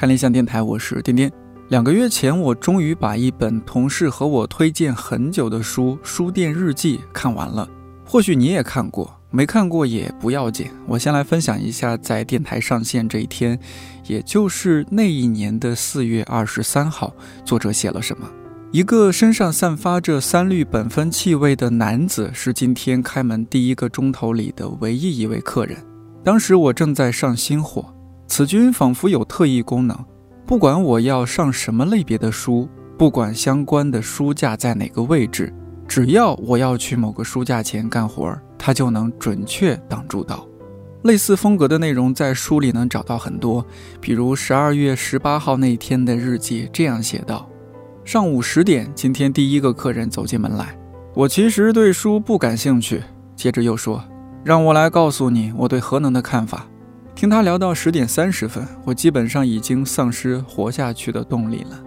看理想电台，我是颠颠。两个月前，我终于把一本同事和我推荐很久的书《书店日记》看完了。或许你也看过，没看过也不要紧。我先来分享一下，在电台上线这一天，也就是那一年的四月二十三号，作者写了什么。一个身上散发着三氯苯酚气味的男子是今天开门第一个钟头里的唯一一位客人。当时我正在上新货，此君仿佛有特异功能，不管我要上什么类别的书，不管相关的书架在哪个位置，只要我要去某个书架前干活，他就能准确挡住道。类似风格的内容在书里能找到很多，比如十二月十八号那天的日记这样写道。上午十点，今天第一个客人走进门来。我其实对书不感兴趣。接着又说：“让我来告诉你我对核能的看法。”听他聊到十点三十分，我基本上已经丧失活下去的动力了。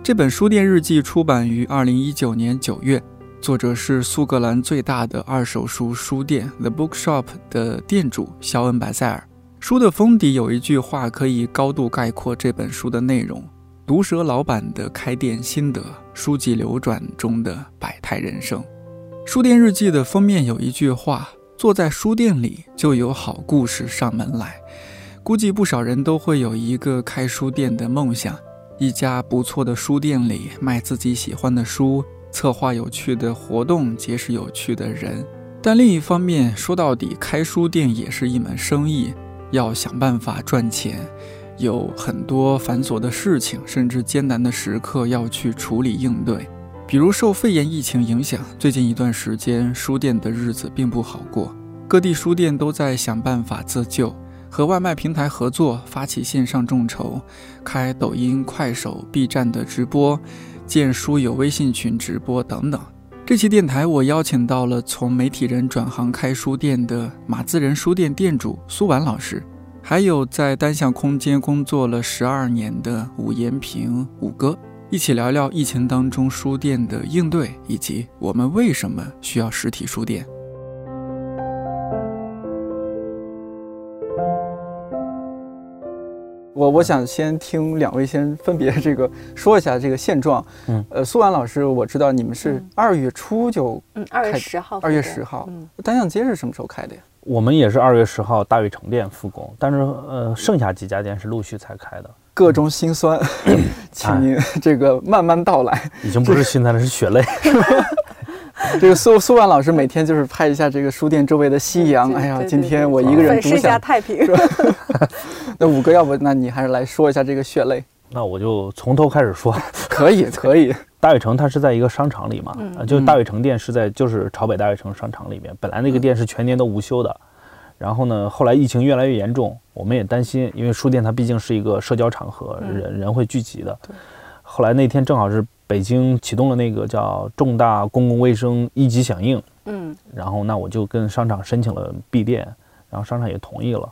这本书店日记出版于二零一九年九月，作者是苏格兰最大的二手书书店 The Bookshop 的店主肖恩·白塞尔。书的封底有一句话可以高度概括这本书的内容。毒蛇老板的开店心得，书籍流转中的百态人生。书店日记的封面有一句话：“坐在书店里，就有好故事上门来。”估计不少人都会有一个开书店的梦想，一家不错的书店里卖自己喜欢的书，策划有趣的活动，结识有趣的人。但另一方面，说到底，开书店也是一门生意，要想办法赚钱。有很多繁琐的事情，甚至艰难的时刻要去处理应对。比如受肺炎疫情影响，最近一段时间书店的日子并不好过。各地书店都在想办法自救，和外卖平台合作，发起线上众筹，开抖音、快手、B 站的直播，建书友微信群直播等等。这期电台我邀请到了从媒体人转行开书店的马自仁书店店主苏婉老师。还有在单向空间工作了十二年的武延平武哥，一起聊聊疫情当中书店的应对，以及我们为什么需要实体书店。我我想先听两位先分别这个说一下这个现状。嗯，呃，苏婉老师，我知道你们是二月初就嗯二月十号二月十号，单向街是什么时候开的呀？我们也是二月十号大悦城店复工，但是呃，剩下几家店是陆续才开的。各种心酸，请您这个慢慢道来。已经不是心酸了，是血泪。这个苏苏万老师每天就是拍一下这个书店周围的夕阳。哎呀，今天我一个人独享太平。那五哥，要不那你还是来说一下这个血泪？那我就从头开始说。可以，可以。大悦城它是在一个商场里嘛，就大悦城店是在就是朝北大悦城商场里面。本来那个店是全年都无休的，然后呢，后来疫情越来越严重，我们也担心，因为书店它毕竟是一个社交场合，人人会聚集的。后来那天正好是北京启动了那个叫重大公共卫生一级响应，嗯，然后那我就跟商场申请了闭店，然后商场也同意了，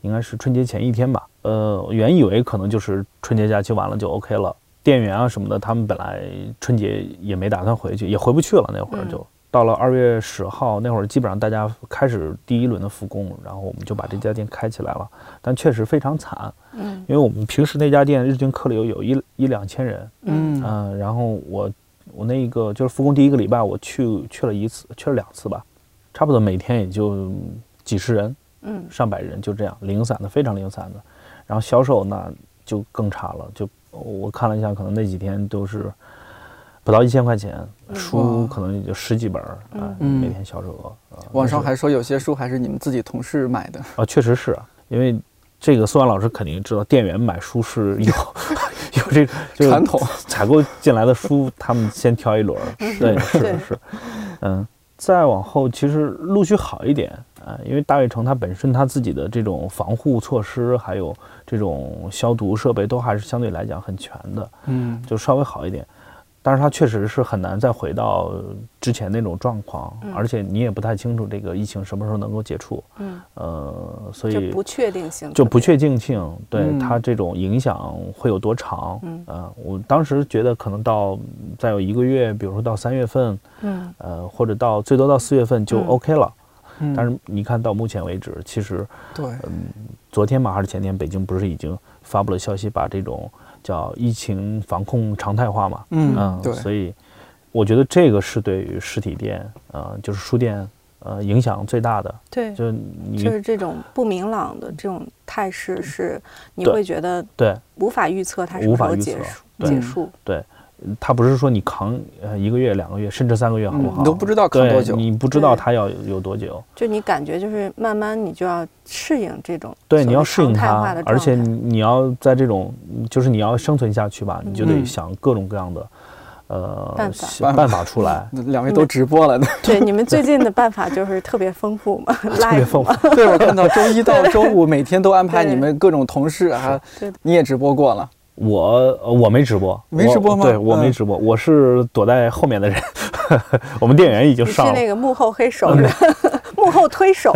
应该是春节前一天吧。呃，原以为可能就是春节假期完了就 OK 了。店员啊什么的，他们本来春节也没打算回去，也回不去了。那会儿就到了二月十号那会儿，基本上大家开始第一轮的复工，然后我们就把这家店开起来了。但确实非常惨，嗯，因为我们平时那家店日均客流有一一两千人，嗯嗯，然后我我那个就是复工第一个礼拜，我去去了一次，去了两次吧，差不多每天也就几十人，嗯，上百人就这样零散的，非常零散的。然后销售那就更差了，就。我看了一下，可能那几天都是不到一千块钱，书可能也就十几本儿啊，每天销售额。网上还说有些书还是你们自己同事买的啊，确实是因为这个苏安老师肯定知道，店员买书是有 有这个传统，采购进来的书他们先挑一轮，对，是是，嗯，再往后其实陆续好一点。啊，因为大悦城它本身它自己的这种防护措施，还有这种消毒设备，都还是相对来讲很全的，嗯，就稍微好一点。但是它确实是很难再回到之前那种状况，而且你也不太清楚这个疫情什么时候能够解除，嗯，呃，所以不确定性就不确定性，对它这种影响会有多长？嗯，呃，我当时觉得可能到再有一个月，比如说到三月份，嗯，呃，或者到最多到四月份就 OK 了。但是你看到目前为止，其实对，嗯，昨天嘛还是前天，北京不是已经发布了消息，把这种叫疫情防控常态化嘛？嗯，对。所以我觉得这个是对于实体店，呃，就是书店，呃，影响最大的。对，就是就是这种不明朗的这种态势，是你会觉得对无法预测它什么时候结束结束。对。他不是说你扛呃一个月两个月甚至三个月好不好？你都不知道扛多久，你不知道他要有多久。就你感觉就是慢慢你就要适应这种对，你要适应它，而且你要在这种就是你要生存下去吧，你就得想各种各样的呃办法办法出来。两位都直播了，对，你们最近的办法就是特别丰富嘛，特别丰富。对，我看到周一到周五每天都安排你们各种同事啊，你也直播过了。我我没直播，没直播吗？对我没直播，我是躲在后面的人。我们店员已经上了，是那个幕后黑手，幕后推手。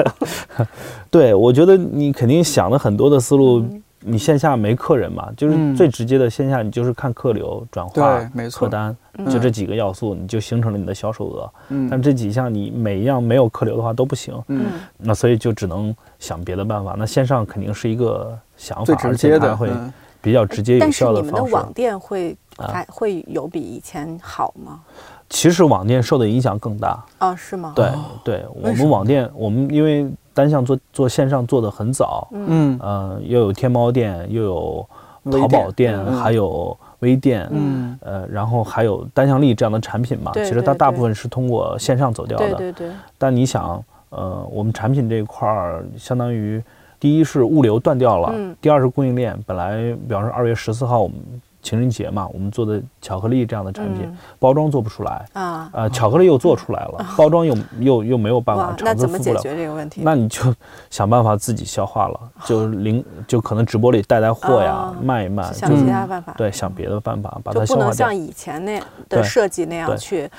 对，我觉得你肯定想了很多的思路。你线下没客人嘛？就是最直接的线下，你就是看客流转化、客单，就这几个要素，你就形成了你的销售额。嗯，但这几项你每一样没有客流的话都不行。嗯，那所以就只能想别的办法。那线上肯定是一个想法，最直接的会。比较直接有效的方式。但是你们的网店会还会有比以前好吗？其实网店受的影响更大。啊，是吗？对对，我们网店，我们因为单向做做线上做的很早，嗯呃，又有天猫店，又有淘宝店，还有微店，嗯呃，然后还有单向力这样的产品嘛。其实它大部分是通过线上走掉的。对对对。但你想，呃，我们产品这一块儿相当于。第一是物流断掉了，第二是供应链。本来，比方说二月十四号我们情人节嘛，我们做的巧克力这样的产品，包装做不出来啊。呃，巧克力又做出来了，包装又又又没有办法，那怎么解决这个问题？那你就想办法自己消化了，就零就可能直播里带带货呀，卖一卖，想其他办法。对，想别的办法把它消化掉。不能像以前那的设计那样去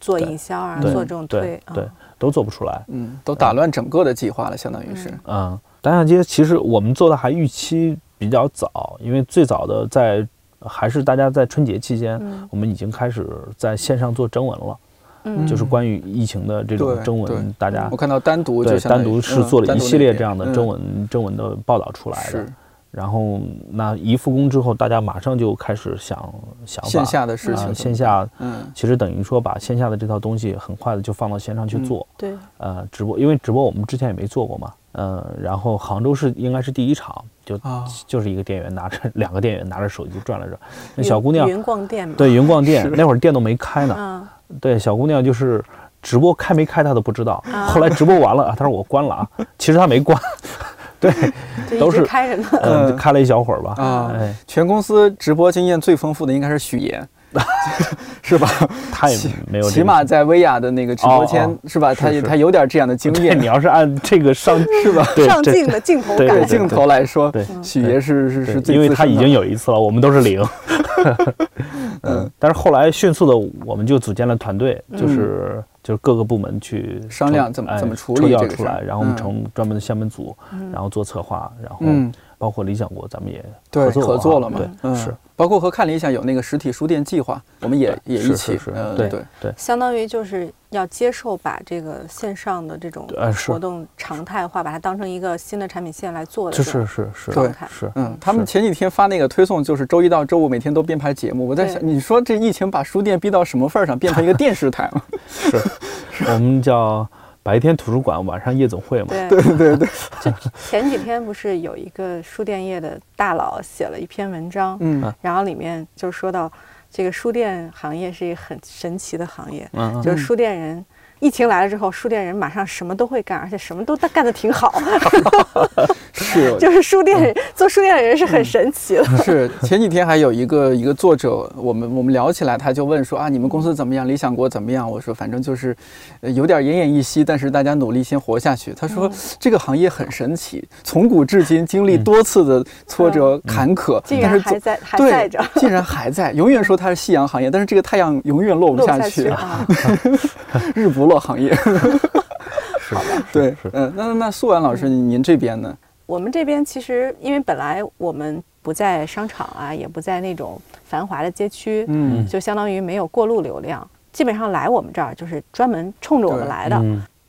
做营销啊，做这种推，对，都做不出来。嗯，都打乱整个的计划了，相当于是。嗯。单向街其实我们做的还预期比较早，因为最早的在还是大家在春节期间，我们已经开始在线上做征文了，嗯，就是关于疫情的这种征文，大家我看到单独对单独是做了一系列这样的征文征文的报道出来的。然后那一复工之后，大家马上就开始想想线下的事情，线下，嗯，其实等于说把线下的这套东西很快的就放到线上去做，对，呃，直播，因为直播我们之前也没做过嘛，嗯，然后杭州是应该是第一场，就就是一个店员拿着 两个店员拿着手机转了转，那小姑娘云逛店对云逛店那会儿店都没开呢，对，小姑娘就是直播开没开她都不知道，后来直播完了啊，她说我关了啊，其实她没关。对，都是开着呢，嗯，开了一小会儿吧。啊，全公司直播经验最丰富的应该是许岩，是吧？他也没有，起码在薇娅的那个直播间，是吧？他他有点这样的经验。你要是按这个上 是吧？上镜的镜头感，镜头来说，对许爷是是是最，因为他已经有一次了，我们都是零。嗯，但是后来迅速的，我们就组建了团队，就是。就是各个部门去商量怎么怎么处理这个出来，然后我们成专门的项目组，然后做策划，然后包括理想国，咱们也合作合作了嘛？对，是包括和看理想有那个实体书店计划，我们也也一起，对对对，相当于就是。要接受把这个线上的这种活动常态化，把它当成一个新的产品线来做的，是是是是对是嗯，他们前几天发那个推送，就是周一到周五每天都编排节目。我在想，你说这疫情把书店逼到什么份儿上，变成一个电视台了？是，我们叫白天图书馆，晚上夜总会嘛。对对对对。就前几天不是有一个书店业的大佬写了一篇文章，嗯，然后里面就说到。这个书店行业是一个很神奇的行业，就是书店人。疫情来了之后，书店人马上什么都会干，而且什么都干得挺好。是，就是书店做书店的人是很神奇的。是，前几天还有一个一个作者，我们我们聊起来，他就问说啊，你们公司怎么样？理想国怎么样？我说反正就是有点奄奄一息，但是大家努力先活下去。他说这个行业很神奇，从古至今经历多次的挫折坎坷，竟然还在还在着，竟然还在。永远说它是夕阳行业，但是这个太阳永远落不下去，啊 日不落。行业，是对，嗯，那那素婉老师，您这边呢？我们这边其实，因为本来我们不在商场啊，也不在那种繁华的街区，嗯，就相当于没有过路流量，基本上来我们这儿就是专门冲着我们来的。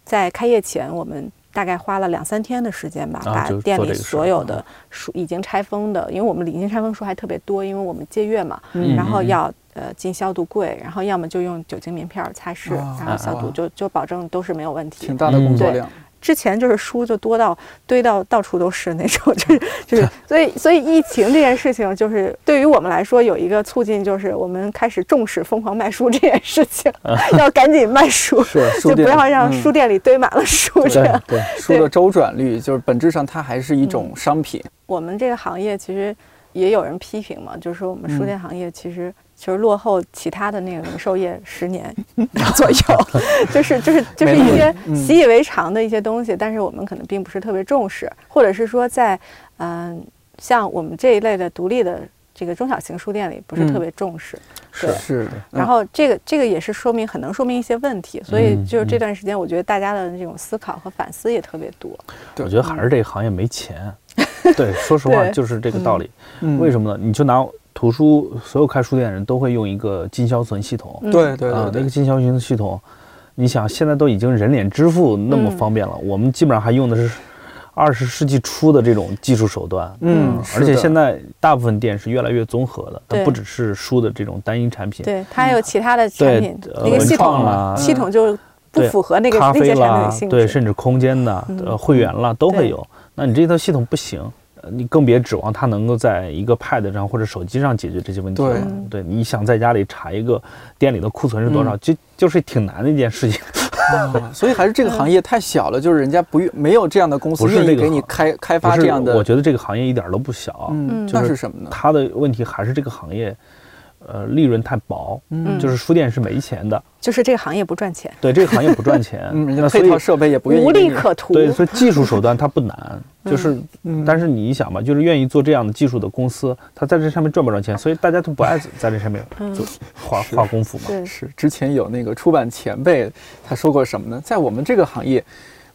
在开业前，我们大概花了两三天的时间吧，把店里所有的书已经拆封的，因为我们已经拆封书还特别多，因为我们借阅嘛，然后要呃进消毒柜，然后要么就用酒精棉片擦拭，然后消毒，就就保证都是没有问题。挺大的工作量。之前就是书就多到堆到到处都是那种，就 是就是，所以所以疫情这件事情，就是对于我们来说有一个促进，就是我们开始重视疯狂卖书这件事情，要赶紧卖书，就不要让书店里堆满了书这样。对书的周转率，就是本质上它还是一种商品。我们这个行业其实也有人批评嘛，就是说我们书店行业其实。就是落后其他的那个零售业十年 左右，就是就是就是一些习以为常的一些东西，但是我们可能并不是特别重视，或者是说在嗯像我们这一类的独立的这个中小型书店里不是特别重视，是是。然后这个这个也是说明很能说明一些问题，所以就是这段时间我觉得大家的这种思考和反思也特别多。我觉得还是这个行业没钱，对，说实话 就是这个道理。为什么呢？你就拿。图书所有开书店的人都会用一个进销存系统，对对啊，那个进销存系统，你想现在都已经人脸支付那么方便了，我们基本上还用的是二十世纪初的这种技术手段，嗯，而且现在大部分店是越来越综合的，它不只是书的这种单一产品，对，它还有其他的产品，那个系统系统就不符合那个咖啡啦，对，甚至空间的呃会员啦都会有，那你这套系统不行。你更别指望它能够在一个 Pad 上或者手机上解决这些问题。对，对，你想在家里查一个店里的库存是多少，就就是挺难的一件事情。所以还是这个行业太小了，就是人家不愿没有这样的公司愿意给你开开发这样的。我觉得这个行业一点都不小。嗯，那是什么呢？它的问题还是这个行业。呃，利润太薄，嗯，就是书店是没钱的，就是这个行业不赚钱，对，这个行业不赚钱，嗯，人家配套设备也不愿意，无利可图，对，所以技术手段它不难，就是，但是你想嘛，就是愿意做这样的技术的公司，它在这上面赚不赚钱，所以大家都不爱在这上面做花花功夫嘛。是，之前有那个出版前辈他说过什么呢？在我们这个行业，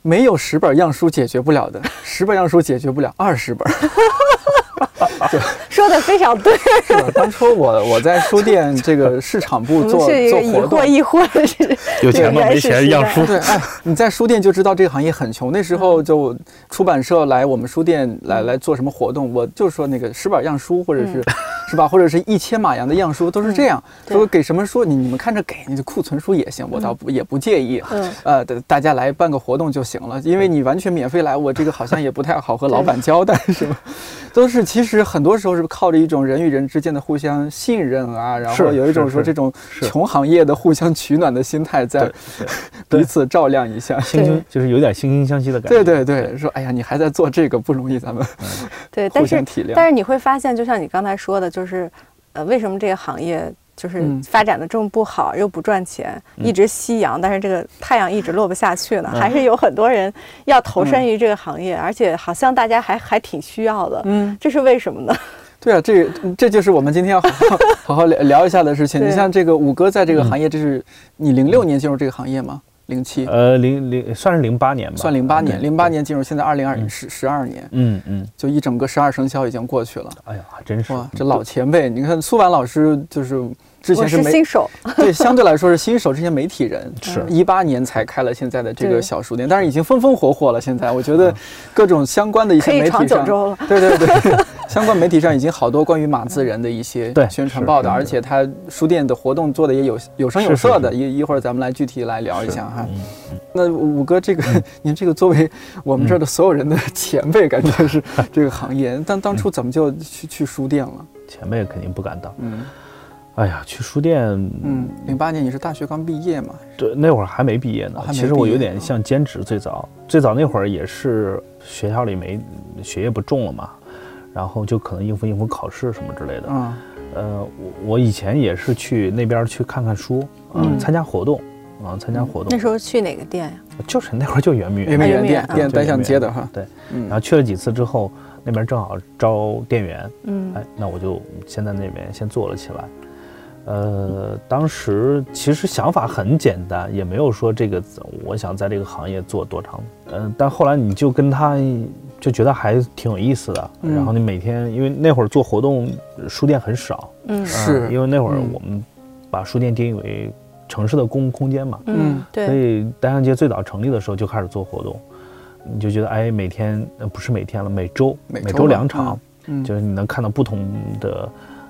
没有十本样书解决不了的，十本样书解决不了二十本。说的非常对。是当初我我在书店这个市场部做做活动，易货易货，有钱吗？没钱样书。对，哎，你在书店就知道这个行业很穷。那时候就出版社来我们书店来来做什么活动，我就说那个十本样书，或者是是吧，或者是一千码洋的样书，都是这样。说给什么书，你你们看着给，你的库存书也行，我倒不也不介意。嗯，呃，大家来办个活动就行了，因为你完全免费来，我这个好像也不太好和老板交代，是吧？都是其实很多时候是靠着一种人与人之间的互相信任啊，然后有一种说这种穷行业的互相取暖的心态，在彼此照亮一下，惺惺就是有点惺惺相惜的感觉。对对对，说哎呀，你还在做这个不容易，咱们对 互相体谅。但是你会发现，就像你刚才说的，就是呃，为什么这个行业？就是发展的这么不好，又不赚钱，一直夕阳，但是这个太阳一直落不下去呢。还是有很多人要投身于这个行业，而且好像大家还还挺需要的。嗯，这是为什么呢？对啊，这这就是我们今天要好好好好聊聊一下的事情。你像这个五哥在这个行业，这是你零六年进入这个行业吗？零七？呃，零零算是零八年吧，算零八年。零八年进入，现在二零二十十二年。嗯嗯，就一整个十二生肖已经过去了。哎呀，还真是哇，这老前辈，你看苏婉老师就是。之前是新手，对，相对来说是新手。这些媒体人是一八年才开了现在的这个小书店，但是已经风风火火了。现在我觉得各种相关的一些媒体上，对对对，相关媒体上已经好多关于马自人的一些宣传报道，而且他书店的活动做的也有有声有色的。一一会儿咱们来具体来聊一下哈。那五哥，这个您这个作为我们这儿的所有人的前辈，感觉是这个行业，但当初怎么就去去书店了？前辈肯定不敢当。嗯。哎呀，去书店，嗯，零八年你是大学刚毕业嘛？对，那会儿还没毕业呢。其实我有点像兼职，最早最早那会儿也是学校里没学业不重了嘛，然后就可能应付应付考试什么之类的。嗯，呃，我我以前也是去那边去看看书，嗯，参加活动，啊，参加活动。那时候去哪个店呀？就是那会儿就圆明园圆明园店，店单向街的哈。对，然后去了几次之后，那边正好招店员，嗯，哎，那我就先在那边先做了起来。呃，当时其实想法很简单，也没有说这个我想在这个行业做多长。嗯，但后来你就跟他就觉得还挺有意思的。然后你每天，因为那会儿做活动，书店很少。嗯，是因为那会儿我们把书店定义为城市的公共空间嘛。嗯，对。所以单向街最早成立的时候就开始做活动。你就觉得哎，每天不是每天了，每周每周两场，就是你能看到不同的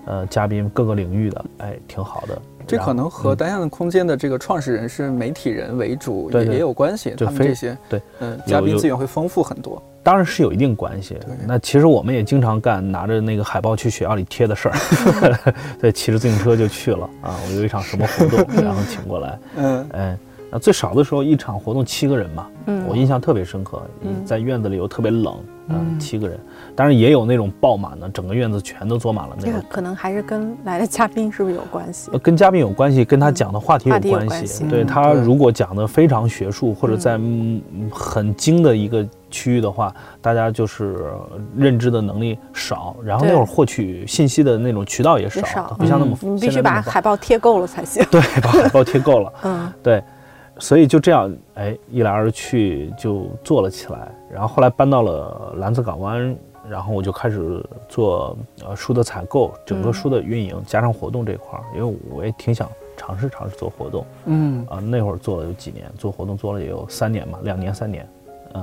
呃嘉宾各个领域的，哎，挺好的。这可能和单向空间的这个创始人是媒体人为主也也有关系，他们这些对嗯嘉宾资源会丰富很多。当然是有一定关系。那其实我们也经常干拿着那个海报去学校里贴的事儿，对，骑着自行车就去了啊。我有一场什么活动，然后请过来，嗯，哎。那最少的时候，一场活动七个人嘛，嗯，我印象特别深刻。在院子里又特别冷，嗯，七个人，当然也有那种爆满的，整个院子全都坐满了那个。可能还是跟来的嘉宾是不是有关系？跟嘉宾有关系，跟他讲的话题有关系。对他如果讲的非常学术，或者在很精的一个区域的话，大家就是认知的能力少，然后那会儿获取信息的那种渠道也少，不像那么。你必须把海报贴够了才行。对，把海报贴够了。嗯，对。所以就这样，哎，一来二去就做了起来。然后后来搬到了蓝色港湾，然后我就开始做呃书的采购，整个书的运营，加上活动这块儿，因为我也挺想尝试尝试做活动。嗯啊，那会儿做了有几年，做活动做了也有三年嘛，两年三年。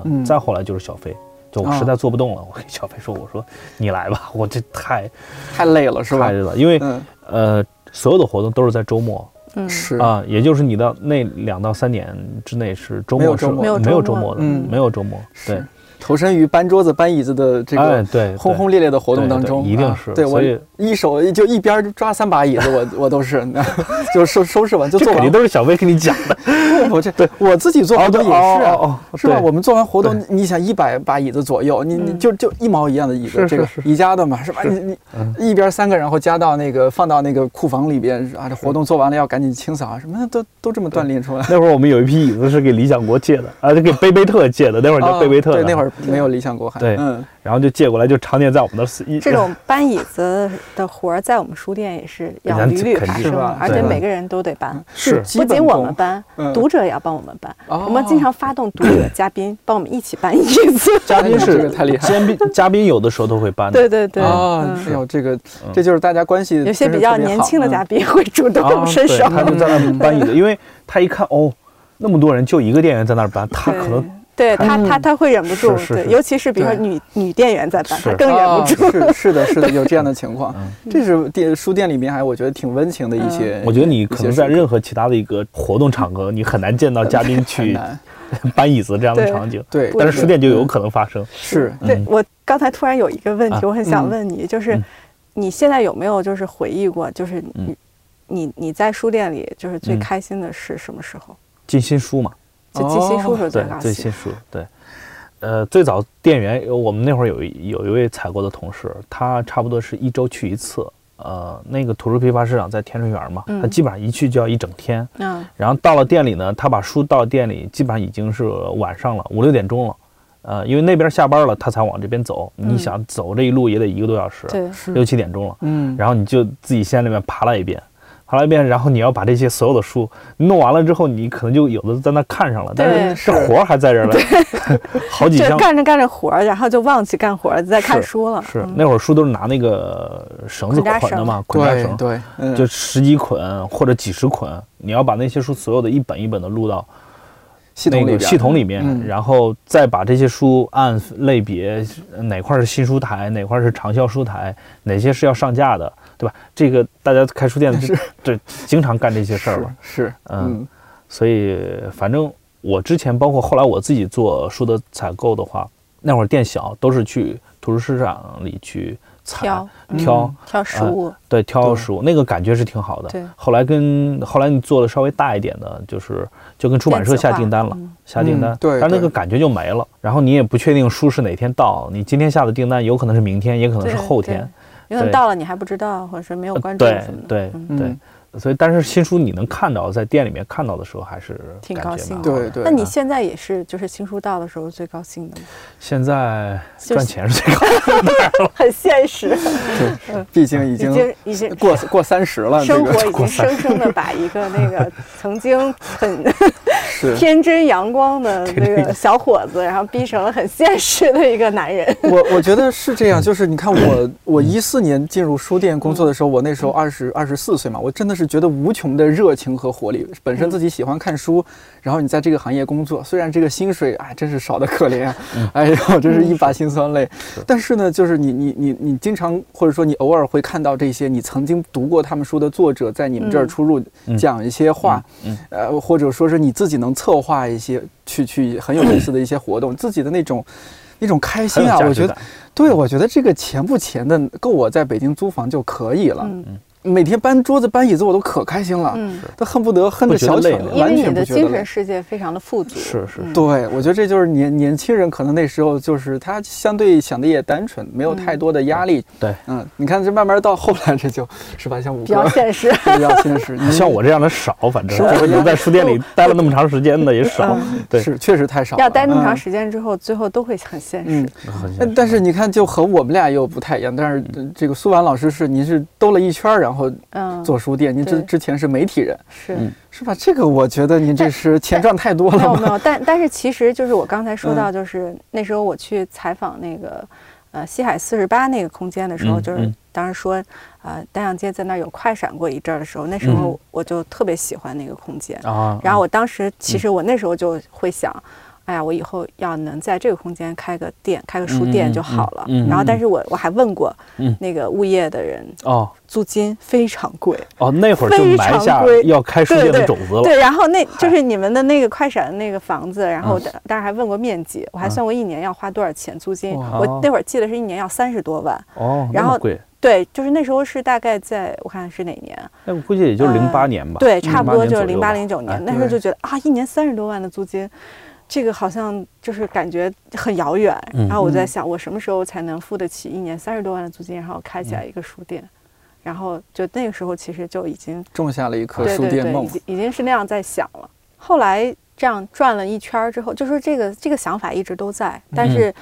嗯，再后来就是小飞，就我实在做不动了，我跟小飞说，我说 你来吧，我这太太累了，是吧？太累了，因为呃所有的活动都是在周末。嗯，是。啊，也就是你的那两到三年之内是周末是没有没有周末的，没有周末，对。投身于搬桌子、搬椅子的这个对轰轰烈烈的活动当中，一定是。对我一手就一边抓三把椅子，我 我都是，就收收拾完就做完。肯定都是小薇跟你讲的。我这对我自己做活动也是啊，是吧？我们做完活动，你想一百把椅子左右，你你就就一毛一样的椅子，这个宜家的嘛，是吧？你你一边三个，然后加到那个放到那个库房里边啊，这活动做完了要赶紧清扫啊，什么都都这么锻炼出来。那会儿我们有一批椅子是给理想国借的啊，给贝贝特借的，那会儿叫贝贝特。对，那会儿。没有理想国海，对，嗯，然后就借过来，就常年在我们的。这种搬椅子的活儿，在我们书店也是要屡屡发生，而且每个人都得搬。是，不仅我们搬，读者也要帮我们搬。我们经常发动读者、嘉宾帮我们一起搬椅子。嘉宾是 太厉害，嘉宾嘉宾有的时候都会搬。对对对，啊，是有这个，这就是大家关系。有些比较年轻的嘉宾会主动伸手，他就在那搬椅子，因为他一看哦，那么多人就一个店员在那儿搬，他可能。对他，他他会忍不住，对，尤其是比如说女女店员在办，他更忍不住。是是的，是的，有这样的情况。这是店书店里面还我觉得挺温情的一些。我觉得你可能在任何其他的一个活动场合，你很难见到嘉宾去 搬椅子这样的场景。对，但是书店就有可能发生。是，对我刚才突然有一个问题，我很想问你，就是你现在有没有就是回忆过，就是你你你在书店里就是最开心的是什么时候？进新书嘛。就寄新书是最对，最新书对，呃，最早店员，我们那会儿有有一位采购的同事，他差不多是一周去一次，呃，那个图书批发市场在天顺园嘛，他基本上一去就要一整天，嗯，然后到了店里呢，他把书到店里，基本上已经是晚上了，五六点钟了，呃，因为那边下班了，他才往这边走，你想走这一路也得一个多小时，对，六七点钟了，嗯，然后你就自己先那边爬了一遍。爬了一遍，然后你要把这些所有的书弄完了之后，你可能就有的在那看上了，但是这活儿还在这儿呢，好几箱。干着干着活儿，然后就忘记干活儿，在看书了。是那会儿书都是拿那个绳子捆的嘛，捆扎绳，对，就十几捆或者几十捆，你要把那些书所有的一本一本的录到系统里系统里面，然后再把这些书按类别，哪块是新书台，哪块是畅销书台，哪些是要上架的。对吧？这个大家开书店的是 对，经常干这些事儿嘛。是，嗯，所以反正我之前包括后来我自己做书的采购的话，那会儿店小，都是去图书市场里去挑挑挑食物，对，挑食物，那个感觉是挺好的。对。后来跟后来你做的稍微大一点的，就是就跟出版社下订单了，下订单，对，但那个感觉就没了。然后你也不确定书是哪天到，你今天下的订单有可能是明天，也可能是后天。因为到了你还不知道，或者是没有关注什么的。对对对，所以但是新书你能看到，在店里面看到的时候，还是挺高兴的。对对。那你现在也是，就是新书到的时候最高兴的吗？现在赚钱是最高兴的。很 现实。对，毕竟已经已经过过三十了，生活已经生生的把一个那个曾经很 天真阳光的那个小伙子，然后逼成了很现实的一个男人。我我觉得是这样，就是你看我我一四年进入书店工作的时候，我那时候二十二十四岁嘛，我真的是觉得无穷的热情和活力。本身自己喜欢看书，然后你在这个行业工作，虽然这个薪水哎真是少的可怜，哎呦真是一把辛酸泪。但是呢，就是你你你你经常或者说你偶尔会看到这些你曾经读过他们书的作者在你们这儿出入讲一些话，呃或者说是你自己能策划一些去去很有意思的一些活动，自己的那种那种开心啊，我觉得，对我觉得这个钱不钱的够我在北京租房就可以了。每天搬桌子搬椅子我都可开心了，嗯，都恨不得恨得小累，因为你的精神世界非常的富足。是是，对，我觉得这就是年年轻人可能那时候就是他相对想的也单纯，没有太多的压力。对，嗯，你看这慢慢到后来这就是吧，像我比较现实，比较现实。你 像我这样的少，反正能在书店里待了那么长时间的也少。对，是确实太少。要待那么长时间之后，最后都会很现实。嗯，但是你看，就和我们俩又不太一样。但是这个苏婉老师是，您是兜了一圈，然后嗯做。书店，您之之前是媒体人，是是吧？这个我觉得您这是钱赚太多了。没有没有，但但是其实就是我刚才说到，就是那时候我去采访那个呃西海四十八那个空间的时候，就是当时说呃丹阳街在那儿有快闪过一阵儿的时候，那时候我就特别喜欢那个空间啊。然后我当时其实我那时候就会想。哎呀，我以后要能在这个空间开个店，开个书店就好了。然后，但是我我还问过那个物业的人，哦，租金非常贵。哦，那会儿就埋下要开书店的种子了。对，然后那就是你们的那个快闪的那个房子，然后当然还问过面积，我还算过一年要花多少钱租金。我那会儿记得是一年要三十多万。哦，然后贵。对，就是那时候是大概在我看是哪年？那我估计也就是零八年吧。对，差不多就是零八零九年。那时候就觉得啊，一年三十多万的租金。这个好像就是感觉很遥远，然后我在想，我什么时候才能付得起一年三十多万的租金，然后开起来一个书店？然后就那个时候，其实就已经种下了一颗书店梦，已经是那样在想了。后来这样转了一圈之后，就说这个这个想法一直都在，但是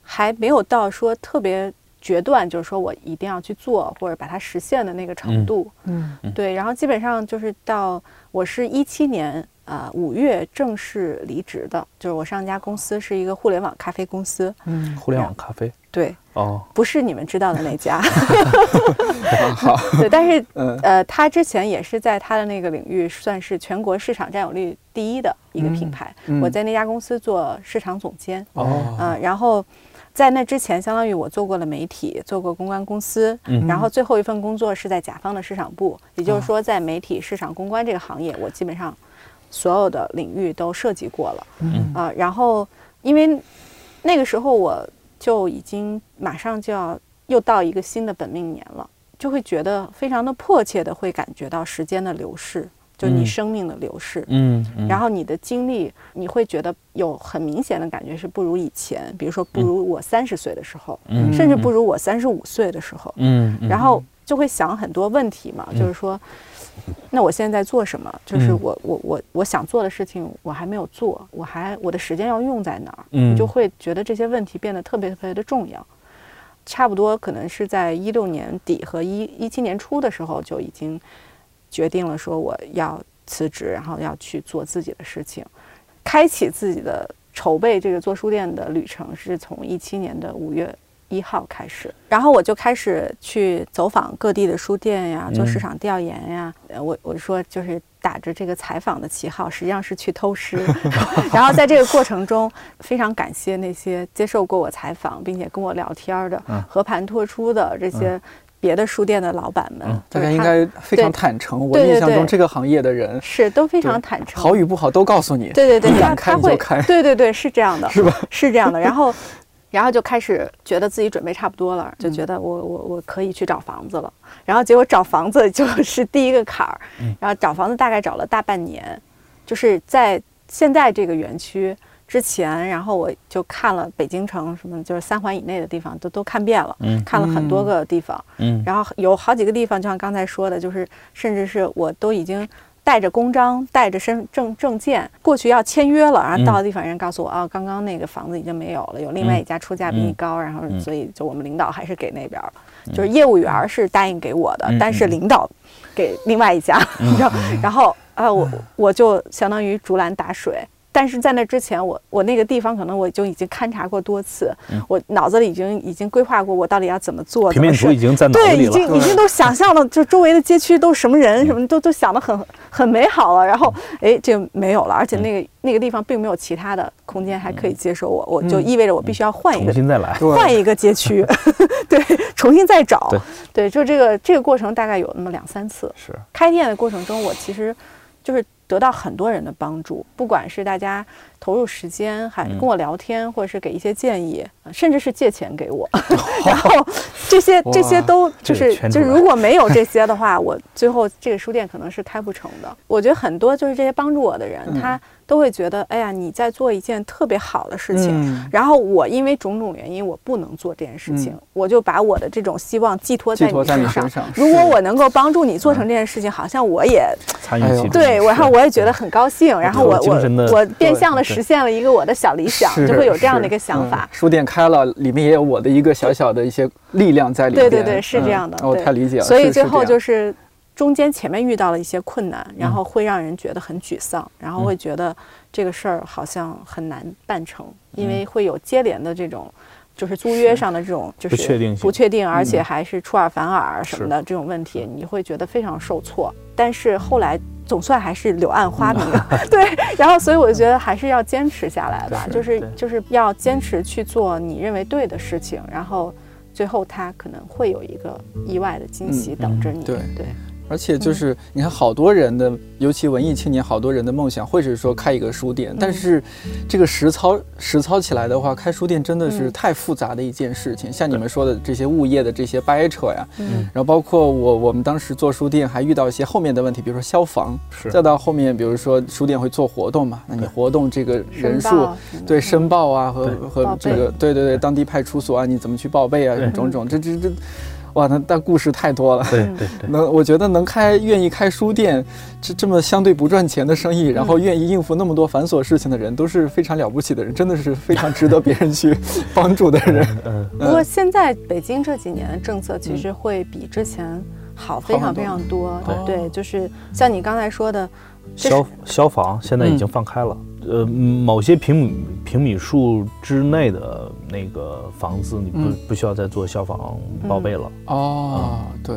还没有到说特别决断，就是说我一定要去做或者把它实现的那个程度。嗯，对。然后基本上就是到我是一七年。啊，五月正式离职的，就是我上家公司是一个互联网咖啡公司。嗯，互联网咖啡。对。哦。不是你们知道的那家。好。对，但是呃，他之前也是在他的那个领域算是全国市场占有率第一的一个品牌。我在那家公司做市场总监。哦。嗯，然后在那之前，相当于我做过了媒体，做过公关公司。嗯。然后最后一份工作是在甲方的市场部，也就是说，在媒体、市场、公关这个行业，我基本上。所有的领域都涉及过了，嗯啊，然后因为那个时候我就已经马上就要又到一个新的本命年了，就会觉得非常的迫切的会感觉到时间的流逝，就你生命的流逝，嗯，然后你的经历你会觉得有很明显的感觉是不如以前，比如说不如我三十岁的时候，嗯，甚至不如我三十五岁的时候，嗯，然后就会想很多问题嘛，就是说。那我现在在做什么？就是我我我我想做的事情，我还没有做，我还我的时间要用在哪儿？嗯，就会觉得这些问题变得特别特别的重要。差不多可能是在一六年底和一一七年初的时候，就已经决定了说我要辞职，然后要去做自己的事情，开启自己的筹备这个做书店的旅程，是从一七年的五月。一号开始，然后我就开始去走访各地的书店呀，做市场调研呀。我我说就是打着这个采访的旗号，实际上是去偷师。然后在这个过程中，非常感谢那些接受过我采访并且跟我聊天的、和盘托出的这些别的书店的老板们。大家应该非常坦诚。我印象中这个行业的人是都非常坦诚，好与不好都告诉你。对对对，他他会对对对，是这样的，是吧？是这样的。然后。然后就开始觉得自己准备差不多了，就觉得我我我可以去找房子了。然后结果找房子就是第一个坎儿，然后找房子大概找了大半年，就是在现在这个园区之前，然后我就看了北京城什么，就是三环以内的地方都都看遍了，看了很多个地方，然后有好几个地方，就像刚才说的，就是甚至是我都已经。带着公章，带着身证证件过去要签约了，然后到的地方人告诉我啊，刚刚那个房子已经没有了，有另外一家出价比你高，然后所以就我们领导还是给那边，就是业务员是答应给我的，但是领导给另外一家，然后然后啊，我我就相当于竹篮打水。但是在那之前，我我那个地方可能我就已经勘察过多次，我脑子里已经已经规划过我到底要怎么做。平面图已经在对，已经已经都想象了，就周围的街区都什么人，什么都都想得很很美好了。然后，哎，这没有了，而且那个那个地方并没有其他的空间还可以接受我，我就意味着我必须要换一个，重新再来，换一个街区，对，重新再找。对，就这个这个过程大概有那么两三次。是开店的过程中，我其实就是。得到很多人的帮助，不管是大家投入时间，还跟我聊天，或者是给一些建议，甚至是借钱给我，然后这些这些都就是就是如果没有这些的话，我最后这个书店可能是开不成的。我觉得很多就是这些帮助我的人，他。都会觉得，哎呀，你在做一件特别好的事情，然后我因为种种原因，我不能做这件事情，我就把我的这种希望寄托在你身上。如果我能够帮助你做成这件事情，好像我也参与其中，对，然后我也觉得很高兴，然后我我我变相的实现了一个我的小理想，就会有这样的一个想法。书店开了，里面也有我的一个小小的一些力量在里面。对对对，是这样的。我太理解了。所以最后就是。中间前面遇到了一些困难，然后会让人觉得很沮丧，然后会觉得这个事儿好像很难办成，因为会有接连的这种，就是租约上的这种就是不确定，不确定，而且还是出尔反尔什么的这种问题，你会觉得非常受挫。但是后来总算还是柳暗花明，对。然后所以我觉得还是要坚持下来吧，就是就是要坚持去做你认为对的事情，然后最后他可能会有一个意外的惊喜等着你。对对。而且就是你看，好多人的，尤其文艺青年，好多人的梦想会是说开一个书店。但是，这个实操实操起来的话，开书店真的是太复杂的一件事情。像你们说的这些物业的这些掰扯呀，嗯，然后包括我我们当时做书店还遇到一些后面的问题，比如说消防，是，再到后面比如说书店会做活动嘛，那你活动这个人数，对申报啊和和这个。对对对当地派出所啊，你怎么去报备啊，种种这这这。哇，那但故事太多了。对对对，能我觉得能开愿意开书店，这这么相对不赚钱的生意，然后愿意应付那么多繁琐事情的人，都是非常了不起的人，真的是非常值得别人去 帮助的人。嗯。不过现在北京这几年的政策其实会比之前好非常非常多。对，就是像你刚才说的，消消防现在已经放开了。呃，某些平米平米数之内的那个房子，你不不需要再做消防报备了。哦，对。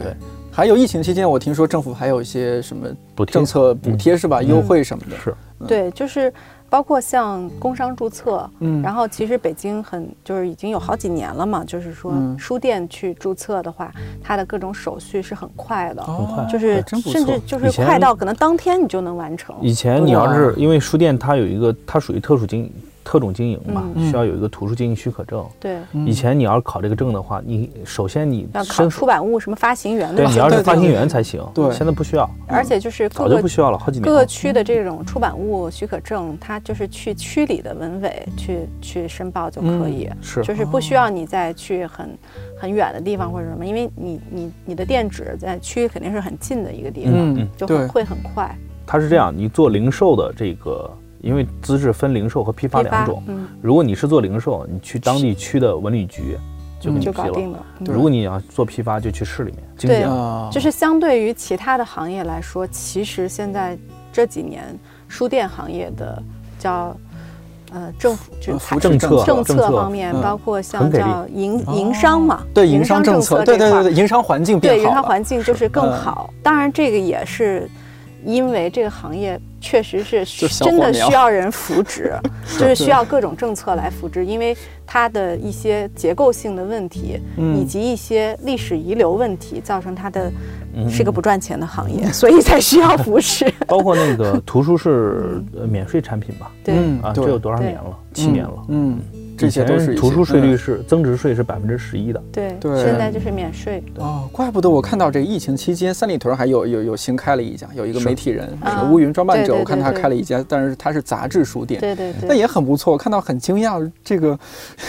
还有疫情期间，我听说政府还有一些什么政策补贴是吧？优惠什么的。是。对，就是。包括像工商注册，嗯，然后其实北京很就是已经有好几年了嘛，就是说书店去注册的话，它的各种手续是很快的，很快，就是甚至就是快到可能当天你就能完成。以前你要是因为书店它有一个，它属于特殊经营。特种经营嘛，需要有一个图书经营许可证。对，以前你要是考这个证的话，你首先你要考出版物什么发行员对，你要是发行员才行。对，现在不需要。而且就是早就不需要了，好几年。各个区的这种出版物许可证，它就是去区里的文委去去申报就可以，是，就是不需要你再去很很远的地方或者什么，因为你你你的店址在区肯定是很近的一个地方，就会会很快。它是这样，你做零售的这个。因为资质分零售和批发两种，如果你是做零售，你去当地区的文旅局就给你批了。如果你要做批发，就去市里面。对，就是相对于其他的行业来说，其实现在这几年书店行业的叫呃政府就政策政策方面，包括像叫营营商嘛，对营商政策，对对对对，营商环境变好，对营商环境就是更好。当然，这个也是因为这个行业。确实是 真的需要人扶植，就是需要各种政策来扶植，因为它的一些结构性的问题，以及一些历史遗留问题，造成它的是个不赚钱的行业，所以才需要扶持。包括那个图书是免税产品吧？对啊，这有多少年了？七年了。嗯。这些都是图书税率是增值税是百分之十一的，对对，现在就是免税。哦，怪不得我看到这疫情期间三里屯还有有有新开了一家，有一个媒体人乌云装扮者，我看他开了一家，但是他是杂志书店，对对对，那也很不错，我看到很惊讶，这个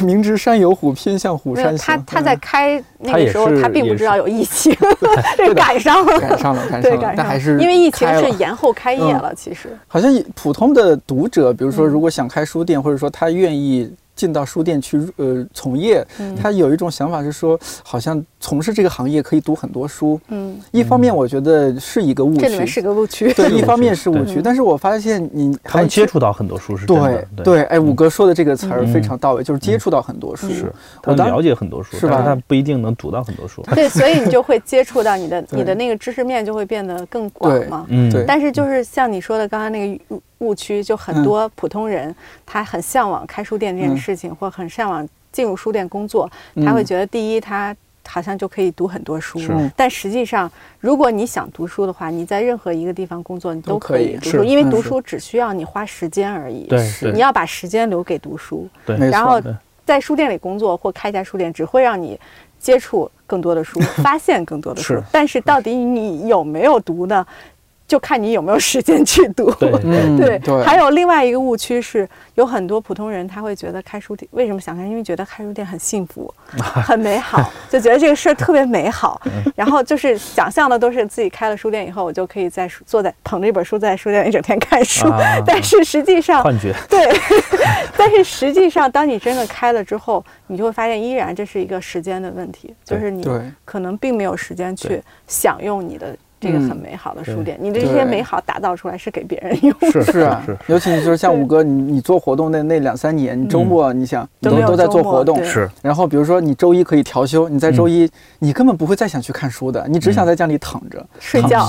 明知山有虎，偏向虎山行。他他在开那个时候，他并不知道有疫情，这赶上了，赶上了，赶上了，但还是因为疫情是延后开业了，其实。好像普通的读者，比如说如果想开书店，或者说他愿意。进到书店去呃从业，他有一种想法是说，好像从事这个行业可以读很多书。嗯，一方面我觉得是一个误区，这里面是个误区。对，一方面是误区，但是我发现你还接触到很多书是对对。哎，五哥说的这个词儿非常到位，就是接触到很多书，是他了解很多书，是吧？他不一定能读到很多书。对，所以你就会接触到你的 你的那个知识面就会变得更广嘛。嗯，对。但是就是像你说的刚才那个。误区就很多普通人，他很向往开书店这件事情，或很向往进入书店工作。他会觉得，第一，他好像就可以读很多书。但实际上，如果你想读书的话，你在任何一个地方工作，你都可以读书，因为读书只需要你花时间而已。对，你要把时间留给读书。对，然后在书店里工作或开一家书店，只会让你接触更多的书，发现更多的书。但是，到底你有没有读呢？就看你有没有时间去读。对 对，还有另外一个误区是，有很多普通人他会觉得开书店为什么想开？因为觉得开书店很幸福，很美好，就觉得这个事儿特别美好。然后就是想象的都是自己开了书店以后，我就可以在坐在捧着一本书在书店一整天看书。但是实际上，幻觉。对，但是实际上，当你真的开了之后，你就会发现，依然这是一个时间的问题，就是你可能并没有时间去享用你的。这个很美好的书店，你这些美好打造出来是给别人用的，是啊，尤其就是像五哥，你你做活动那那两三年，你周末你想都都在做活动，是。然后比如说你周一可以调休，你在周一你根本不会再想去看书的，你只想在家里躺着 睡觉。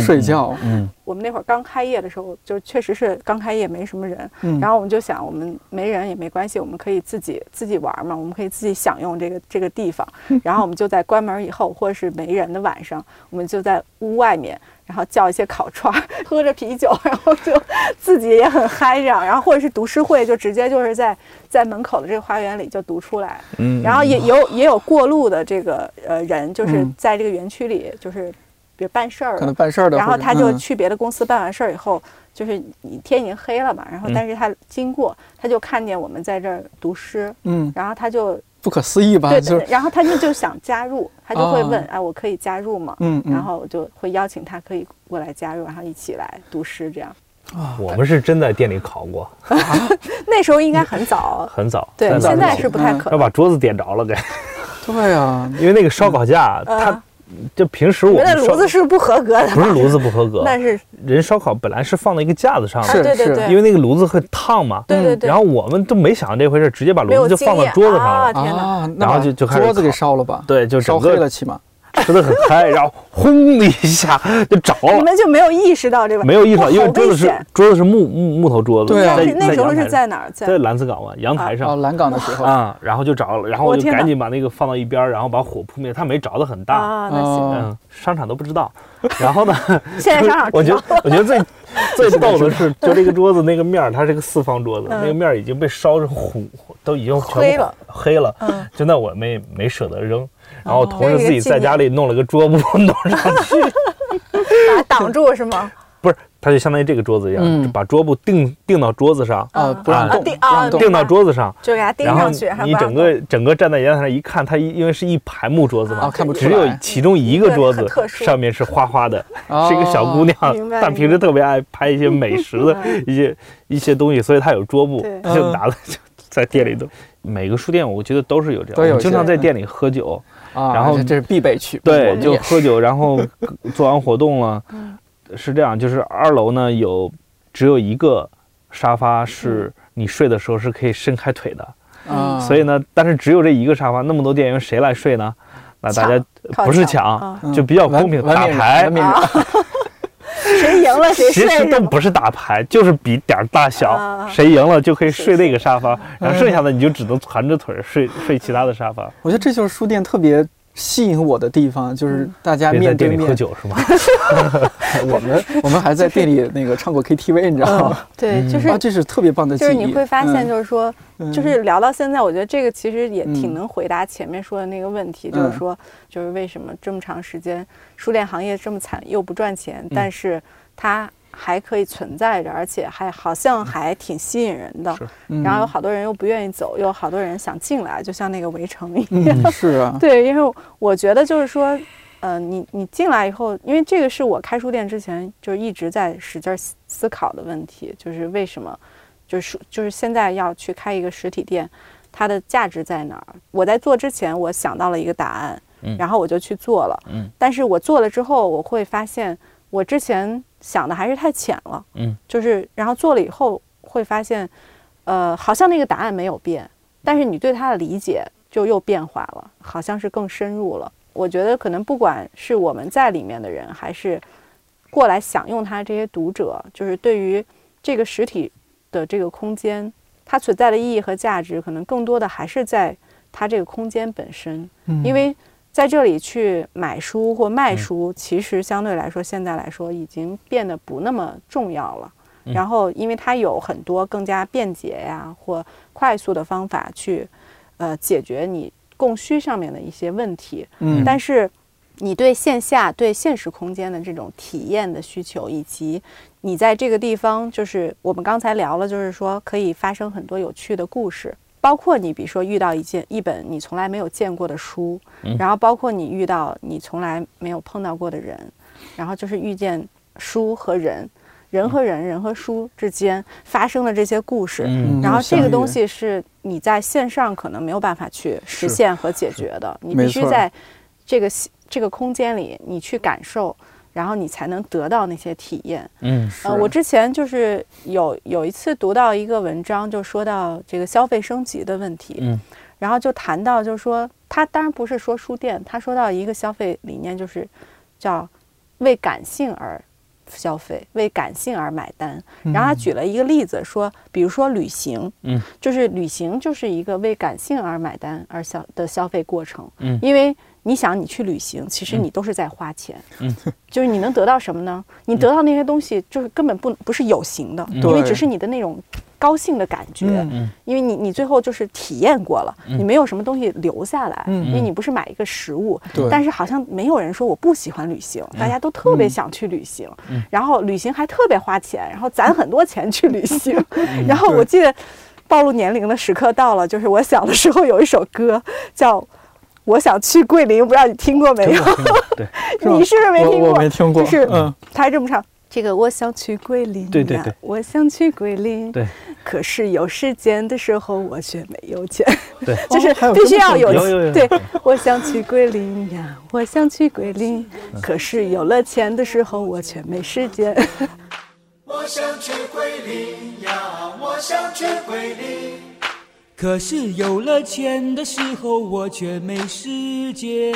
睡觉，嗯。我们那会儿刚开业的时候，就确实是刚开业，没什么人。嗯，然后我们就想，我们没人也没关系，我们可以自己自己玩嘛，我们可以自己享用这个这个地方。然后我们就在关门以后，或者是没人的晚上，我们就在屋外面，然后叫一些烤串，喝着啤酒，然后就 自己也很嗨这样。然后或者是读诗会，就直接就是在在门口的这个花园里就读出来。嗯，然后也有也有过路的这个呃人，就是在这个园区里就是。比如办事儿，可能办事儿的，然后他就去别的公司办完事儿以后，就是你天已经黑了嘛，然后但是他经过，他就看见我们在这儿读诗，嗯，然后他就不可思议吧，对，然后他就就想加入，他就会问，哎，我可以加入吗？嗯，然后我就会邀请他可以过来加入，然后一起来读诗这样。啊，我们是真在店里考过，那时候应该很早，很早，对，现在是不太可能。要把桌子点着了给。对呀，因为那个烧烤架它。就平时我们炉子是不合格的，不是炉子不合格，但是人烧烤本来是放在一个架子上的，对对对，因为那个炉子会烫嘛，对对对。然后我们都没想到这回事，直接把炉子就放到桌子上了，啊，然后就就开始桌子给烧了吧，对，就烧黑了起码。吃的很嗨，然后轰的一下就着了。你们就没有意识到这个？没有意识到，因为桌子是桌子是木木木头桌子。对啊，那时候是在哪儿？在蓝子港湾，阳台上。哦，蓝港的时候啊，然后就着了，然后我就赶紧把那个放到一边，然后把火扑灭。它没着的很大啊，那行。嗯，商场都不知道。然后呢？现在商场我觉得我觉得最最逗的 是，就这个桌子那个面儿，它是个四方桌子，那个面儿已经被烧成糊，都已经黑了，黑了。嗯，就那我没没舍得扔。然后同时自己在家里弄了个桌布 弄上去，把它挡住是吗？不是，它就相当于这个桌子一样，把桌布钉钉到桌子上啊，不让动，钉到桌子上，就给它钉上去。你整个整个站在阳台上一看，它因为是一排木桌子嘛，看不只有其中一个桌子上面是花花的，是一个小姑娘，但平时特别爱拍一些美食的一些一些东西，所以她有桌布，就拿了 就在店里头。每个书店我觉得都是有这样，经常在店里喝酒。然后这是必备区，对，就喝酒，然后做完活动了，是这样，就是二楼呢有只有一个沙发是你睡的时候是可以伸开腿的，嗯，所以呢，但是只有这一个沙发，那么多店员谁来睡呢？那大家不是抢，就比较公平，打牌，谁赢了谁睡。其实都不是打牌，就是比点大小，谁赢了就可以睡那个沙发，然后剩下的你就只能盘着腿睡睡其他的沙发。我觉得这就是书店特别。吸引我的地方就是大家面对面喝酒是吗？我们我们还在店里那个唱过 KTV，你知道吗？对，就是这是特别棒的。就是你会发现，就是说，就是聊到现在，我觉得这个其实也挺能回答前面说的那个问题，就是说，就是为什么这么长时间书店行业这么惨又不赚钱，但是它。还可以存在着，而且还好像还挺吸引人的。然后有好多人又不愿意走，又有好多人想进来，就像那个围城一样。是啊，对，因为我觉得就是说，呃，你你进来以后，因为这个是我开书店之前就一直在使劲思考的问题，就是为什么就是就是现在要去开一个实体店，它的价值在哪儿？我在做之前，我想到了一个答案，然后我就去做了，嗯，但是我做了之后，我会发现我之前想的还是太浅了，嗯，就是然后做了以后会发现，呃，好像那个答案没有变，但是你对它的理解就又变化了，好像是更深入了。我觉得可能不管是我们在里面的人，还是过来享用它这些读者，就是对于这个实体。的这个空间，它存在的意义和价值，可能更多的还是在它这个空间本身。嗯，因为在这里去买书或卖书，其实相对来说，现在来说已经变得不那么重要了。然后，因为它有很多更加便捷呀或快速的方法去，呃，解决你供需上面的一些问题。嗯，但是你对线下、对现实空间的这种体验的需求，以及你在这个地方，就是我们刚才聊了，就是说可以发生很多有趣的故事，包括你比如说遇到一件一本你从来没有见过的书，然后包括你遇到你从来没有碰到过的人，然后就是遇见书和人，人和人，人和书之间发生的这些故事，然后这个东西是你在线上可能没有办法去实现和解决的，你必须在这个这个空间里你去感受。然后你才能得到那些体验。嗯，呃，我之前就是有有一次读到一个文章，就说到这个消费升级的问题。嗯，然后就谈到，就是说他当然不是说书店，他说到一个消费理念，就是叫为感性而消费，为感性而买单。然后他举了一个例子，说，比如说旅行，嗯，就是旅行就是一个为感性而买单而消的消费过程。嗯，因为。你想，你去旅行，其实你都是在花钱，嗯，就是你能得到什么呢？你得到那些东西，就是根本不不是有形的，因为只是你的那种高兴的感觉，嗯，因为你你最后就是体验过了，你没有什么东西留下来，嗯，因为你不是买一个实物，对，但是好像没有人说我不喜欢旅行，大家都特别想去旅行，然后旅行还特别花钱，然后攒很多钱去旅行，然后我记得暴露年龄的时刻到了，就是我小的时候有一首歌叫。我想去桂林，不知道你听过没有？对，你是不是没听过？我没听过。就是，嗯，他还这么唱：这个我想去桂林，对对对，我想去桂林，对。可是有时间的时候，我却没有钱。对，就是必须要有。对，我想去桂林呀，我想去桂林，可是有了钱的时候，我却没时间。我想去桂林呀，我想去桂林。可是有了钱的时候，我却没时间。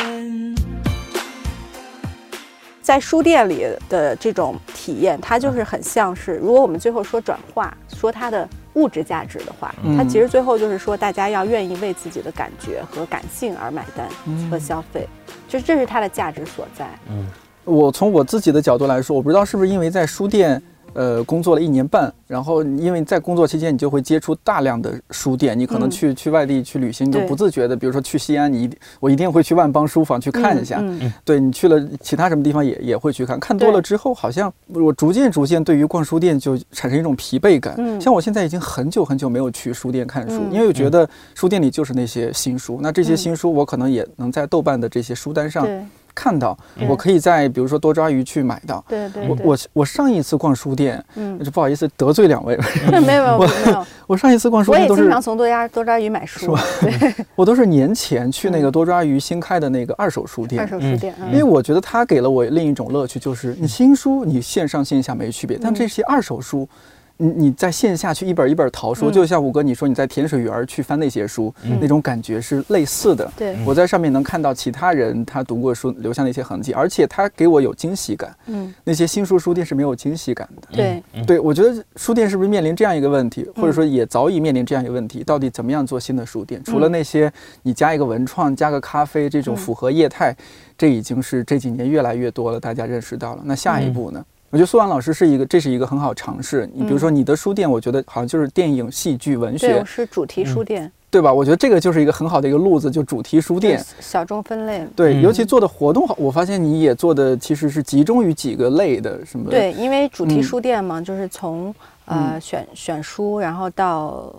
在书店里的这种体验，它就是很像是，如果我们最后说转化，说它的物质价值的话，它其实最后就是说，大家要愿意为自己的感觉和感性而买单和消费，就这是它的价值所在。嗯，我从我自己的角度来说，我不知道是不是因为在书店。呃，工作了一年半，然后因为在工作期间，你就会接触大量的书店，你可能去去外地去旅行，你就不自觉的，比如说去西安，你一定我一定会去万邦书房去看一下。嗯对你去了其他什么地方也也会去看，看多了之后，好像我逐渐逐渐对于逛书店就产生一种疲惫感。嗯。像我现在已经很久很久没有去书店看书，因为我觉得书店里就是那些新书，那这些新书我可能也能在豆瓣的这些书单上。看到，我可以在比如说多抓鱼去买到。对对。我我我上一次逛书店，嗯，就不好意思得罪两位。没有没有没有。我上一次逛书店都是。我也经常从多抓多抓鱼买书。对。我都是年前去那个多抓鱼新开的那个二手书店。二手书店。因为我觉得它给了我另一种乐趣，就是你新书你线上线下没区别，但这些二手书。你你在线下去一本一本淘书，就像五哥你说你在甜水园去翻那些书，那种感觉是类似的。对，我在上面能看到其他人他读过书留下那些痕迹，而且他给我有惊喜感。嗯，那些新书书店是没有惊喜感的。对，对我觉得书店是不是面临这样一个问题，或者说也早已面临这样一个问题？到底怎么样做新的书店？除了那些你加一个文创、加个咖啡这种符合业态，这已经是这几年越来越多了，大家认识到了。那下一步呢？我觉得苏婉老师是一个，这是一个很好尝试。你比如说你的书店，我觉得好像就是电影、戏剧、文学，对，是主题书店，对吧？我觉得这个就是一个很好的一个路子，就主题书店，小众分类。对，尤其做的活动好，我发现你也做的其实是集中于几个类的什么？对，因为主题书店嘛，就是从呃选选书，然后到。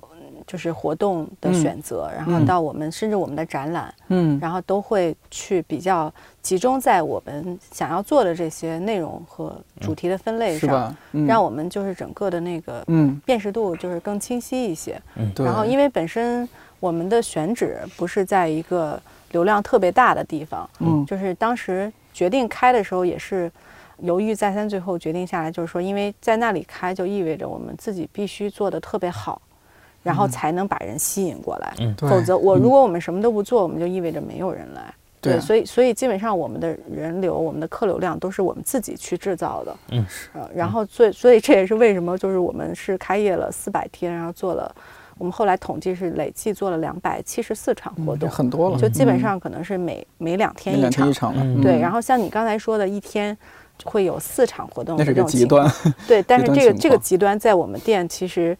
就是活动的选择，然后到我们甚至我们的展览，嗯，然后都会去比较集中在我们想要做的这些内容和主题的分类上，让我们就是整个的那个嗯辨识度就是更清晰一些。嗯，然后因为本身我们的选址不是在一个流量特别大的地方，嗯，就是当时决定开的时候也是犹豫再三，最后决定下来，就是说因为在那里开就意味着我们自己必须做的特别好。然后才能把人吸引过来，否则我如果我们什么都不做，我们就意味着没有人来。对，所以所以基本上我们的人流、我们的客流量都是我们自己去制造的。嗯，是。然后所以所以这也是为什么就是我们是开业了四百天，然后做了，我们后来统计是累计做了两百七十四场活动，很多了。就基本上可能是每每两天一场。一场对，然后像你刚才说的，一天会有四场活动，那是个极端。对，但 是这个这个极端在我们店其实。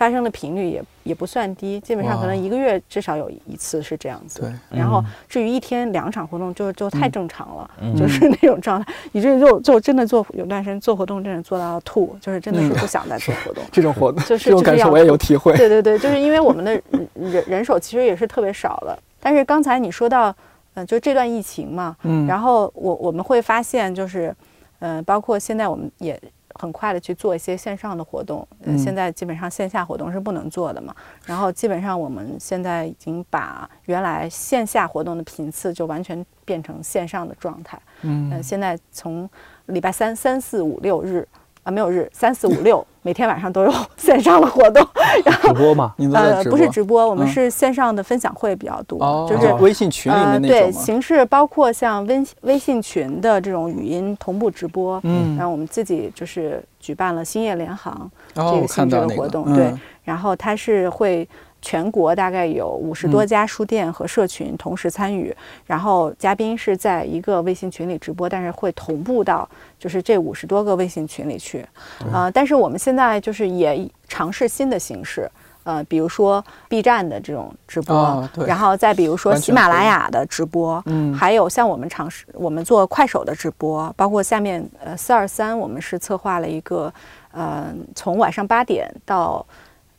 发生的频率也也不算低，基本上可能一个月至少有一次是这样子。对，然后至于一天两场活动，就就太正常了，就是那种状态。以至于就就真的做有段时间做活动，真的做到吐，就是真的是不想再做活动。这种活动就是这种感受我也有体会。对对对，就是因为我们的人人手其实也是特别少的。但是刚才你说到，嗯，就这段疫情嘛，嗯，然后我我们会发现，就是，嗯，包括现在我们也。很快的去做一些线上的活动，嗯，现在基本上线下活动是不能做的嘛。然后基本上我们现在已经把原来线下活动的频次就完全变成线上的状态，嗯，现在从礼拜三、三四五六日。啊，没有日三四五六，每天晚上都有 线上的活动，然后直播吗？呃，不是直播，我们是线上的分享会比较多，就是微信群里面那种对，形式包括像微微信群的这种语音同步直播，嗯，然后我们自己就是举办了兴业联航这个性质的活动，对，然后它是会。全国大概有五十多家书店和社群同时参与，然后嘉宾是在一个微信群里直播，但是会同步到就是这五十多个微信群里去。呃，但是我们现在就是也尝试新的形式，呃，比如说 B 站的这种直播，然后再比如说喜马拉雅的直播，嗯，还有像我们尝试我们做快手的直播，包括下面呃四二三，我们是策划了一个呃从晚上八点到。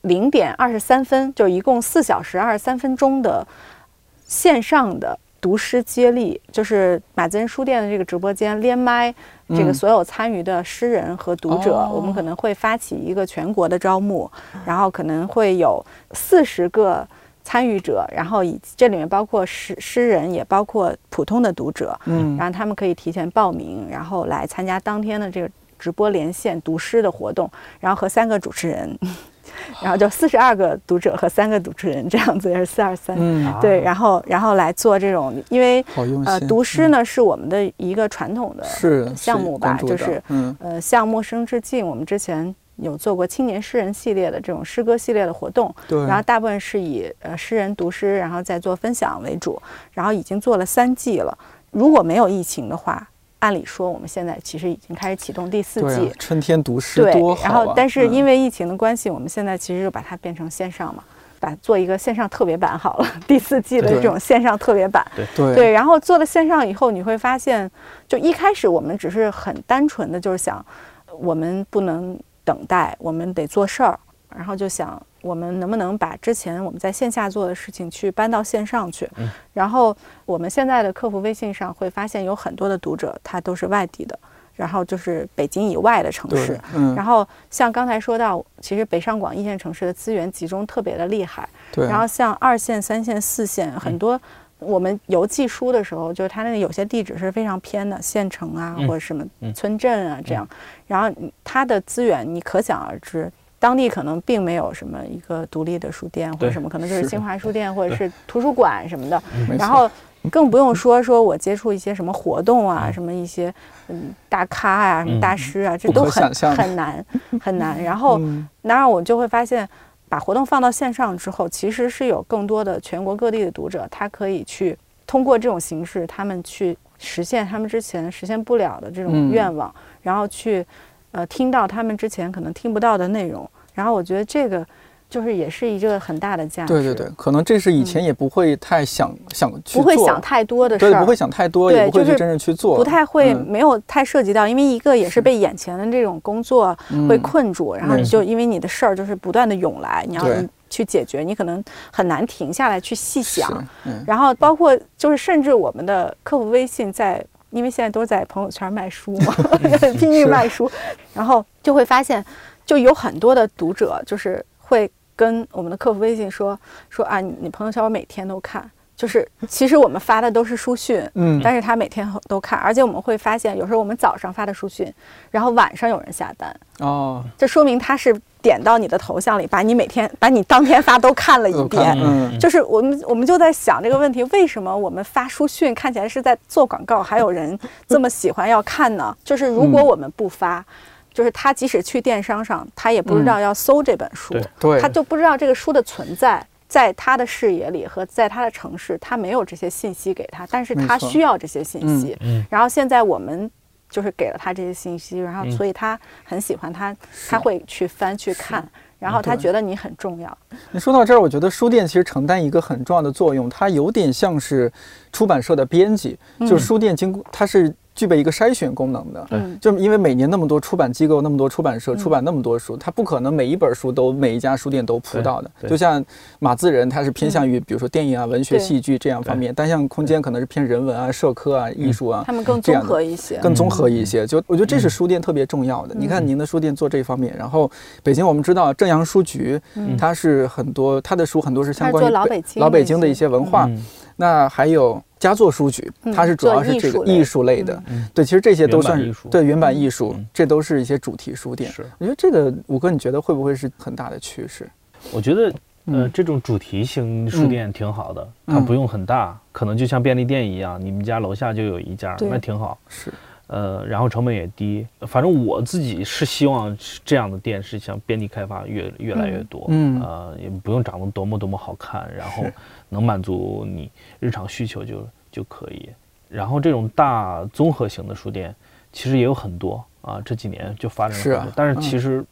零点二十三分，就一共四小时二十三分钟的线上的读诗接力，就是马子恩书店的这个直播间连麦，这个所有参与的诗人和读者，我们可能会发起一个全国的招募，然后可能会有四十个参与者，然后以这里面包括诗诗人，也包括普通的读者，嗯，然后他们可以提前报名，然后来参加当天的这个直播连线读诗的活动，然后和三个主持人。然后就四十二个读者和三个主持人这样子，也是四二三，对，然后然后来做这种，因为呃读诗呢是我们的一个传统的项目吧，就是呃向陌生致敬。我们之前有做过青年诗人系列的这种诗歌系列的活动，对，然后大部分是以呃诗人读诗，然后再做分享为主，然后已经做了三季了。如果没有疫情的话。按理说，我们现在其实已经开始启动第四季春天读诗，多好啊！然后，但是因为疫情的关系，我们现在其实就把它变成线上嘛，把做一个线上特别版好了。第四季的这种线上特别版，对对。然后做了线上以后，你会发现，就一开始我们只是很单纯的就是想，我们不能等待，我们得做事儿，然后就想。我们能不能把之前我们在线下做的事情去搬到线上去？然后我们现在的客服微信上会发现有很多的读者，他都是外地的，然后就是北京以外的城市。然后像刚才说到，其实北上广一线城市的资源集中特别的厉害。然后像二线、三线、四线，很多我们邮寄书的时候，就是它那个有些地址是非常偏的，县城啊或者什么村镇啊这样。然后它的资源你可想而知。当地可能并没有什么一个独立的书店或者什么，可能就是新华书店或者是图书馆什么的。然后更不用说说我接触一些什么活动啊，什么一些嗯大咖啊，什么大师啊，这都很很难很难。然后，当然我就会发现，把活动放到线上之后，其实是有更多的全国各地的读者，他可以去通过这种形式，他们去实现他们之前实现不了的这种愿望，然后去。呃，听到他们之前可能听不到的内容，然后我觉得这个就是也是一个很大的价值。对对对，可能这是以前也不会太想想去不会想太多的事儿，不会想太多，也不会去真正去做，不太会，没有太涉及到，因为一个也是被眼前的这种工作会困住，然后你就因为你的事儿就是不断的涌来，你要去解决，你可能很难停下来去细想。然后包括就是甚至我们的客服微信在，因为现在都在朋友圈卖书嘛，拼命卖书，然后就会发现，就有很多的读者就是会跟我们的客服微信说说啊，你你朋友圈我每天都看。就是其实我们发的都是书讯，嗯，但是他每天都看，而且我们会发现，有时候我们早上发的书讯，然后晚上有人下单，哦，这说明他是点到你的头像里，把你每天把你当天发都看了一遍，嗯，就是我们我们就在想这个问题，为什么我们发书讯看起来是在做广告，还有人这么喜欢要看呢？就是如果我们不发，就是他即使去电商上，他也不知道要搜这本书，对，他就不知道这个书的存在。在他的视野里和在他的城市，他没有这些信息给他，但是他需要这些信息。然后现在我们就是给了他这些信息，然后所以他很喜欢他，他会去翻去看，然后他觉得你很重要。你说到这儿，我觉得书店其实承担一个很重要的作用，它有点像是出版社的编辑，就是书店经过它是。具备一个筛选功能的，嗯，就因为每年那么多出版机构、那么多出版社出版那么多书，它不可能每一本书都每一家书店都铺到的。就像马自仁，他是偏向于比如说电影啊、文学、戏剧这样方面，单向空间可能是偏人文啊、社科啊、艺术啊，他们更综合一些，更综合一些。就我觉得这是书店特别重要的。你看您的书店做这方面，然后北京我们知道正阳书局，它是很多它的书很多是相关于老北京老北京的一些文化。那还有佳作书局，它是主要是这个艺术类的，对，其实这些都算对原版艺术，这都是一些主题书店。是，我觉得这个五哥，你觉得会不会是很大的趋势？我觉得，呃，这种主题型书店挺好的，它不用很大，可能就像便利店一样，你们家楼下就有一家，那挺好。是。呃，然后成本也低，反正我自己是希望这样的店是像遍地开发，越越来越多。嗯，呃，也不用长得多么多么好看，然后能满足你日常需求就就可以。然后这种大综合型的书店其实也有很多啊，这几年就发展了。是啊，但是其实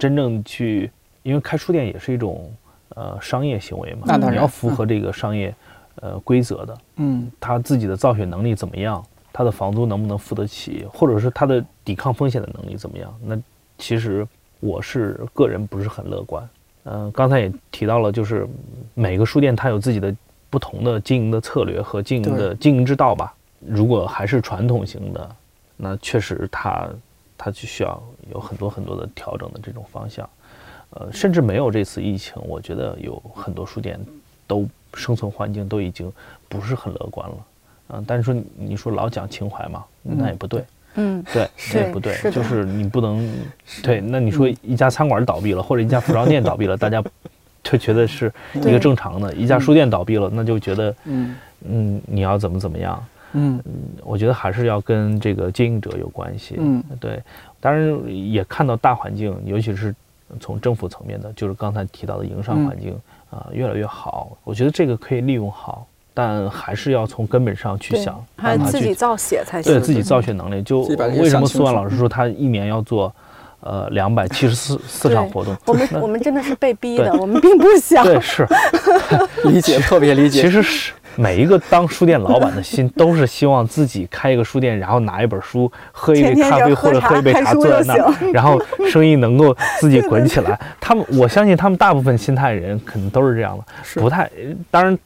真正去，因为开书店也是一种呃商业行为嘛，你要符合这个商业呃规则的。嗯，他自己的造血能力怎么样？他的房租能不能付得起，或者是他的抵抗风险的能力怎么样？那其实我是个人不是很乐观。嗯，刚才也提到了，就是每个书店它有自己的不同的经营的策略和经营的经营之道吧。如果还是传统型的，那确实它它就需要有很多很多的调整的这种方向。呃，甚至没有这次疫情，我觉得有很多书店都生存环境都已经不是很乐观了。嗯，但是说你说老讲情怀嘛，那也不对。嗯，对，那也不对，就是你不能对。那你说一家餐馆倒闭了，或者一家服装店倒闭了，大家就觉得是 一个正常的；一家书店倒闭了，那就觉得嗯嗯，你要怎么怎么样？嗯，我觉得还是要跟这个经营者有关系。嗯，对。当然也看到大环境，尤其是从政府层面的，就是刚才提到的营商环境啊，越来越好。我觉得这个可以利用好。但还是要从根本上去想，还自己造血才行。对自己造血能力，就为什么苏万老师说他一年要做，呃，两百七十四 四场活动？我们 我们真的是被逼的，我们并不 想。对，是理解，特别理解。其实是每一个当书店老板的心，都是希望自己开一个书店，然后拿一本书，喝一杯咖啡或者喝一杯茶，坐在那儿，然后生意能够自己滚起来。他们，我相信他们大部分心态人可能都是这样的，不太当然。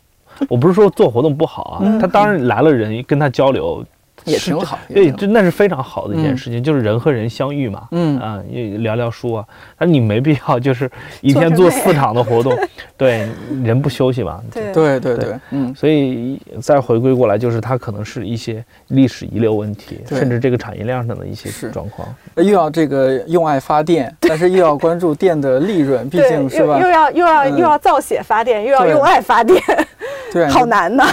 我不是说做活动不好啊，他当然来了人跟他交流也挺好，对，就那是非常好的一件事情，就是人和人相遇嘛，嗯啊，聊聊书啊，但你没必要就是 一天做四场的活动，对，人不休息嘛，对对对对，嗯，所以再回归过来，就是它可能是一些历史遗留问题，甚至这个产业链上的一些状况，又要这个用爱发电，但是又要关注电的利润，毕竟是吧？又要又要又要造血发电，又要用爱发电。对，好难呐。